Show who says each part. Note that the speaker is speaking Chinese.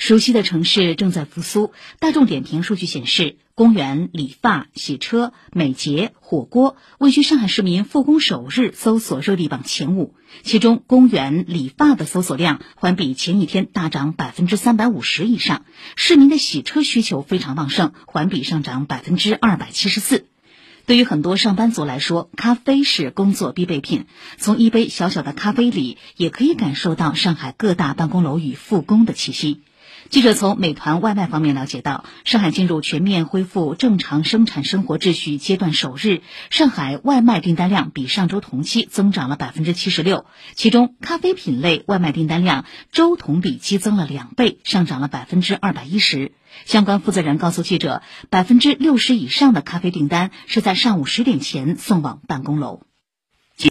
Speaker 1: 熟悉的城市正在复苏。大众点评数据显示，公园、理发、洗车、美睫、火锅位居上海市民复工首日搜索热力榜前五。其中，公园、理发的搜索量环比前一天大涨百分之三百五十以上，市民的洗车需求非常旺盛，环比上涨百分之二百七十四。对于很多上班族来说，咖啡是工作必备品。从一杯小小的咖啡里，也可以感受到上海各大办公楼与复工的气息。记者从美团外卖方面了解到，上海进入全面恢复正常生产生活秩序阶段首日，上海外卖订单量比上周同期增长了百分之七十六，其中咖啡品类外卖订单量周同比激增了两倍，上涨了百分之二百一十。相关负责人告诉记者，百分之六十以上的咖啡订单是在上午十点前送往办公楼。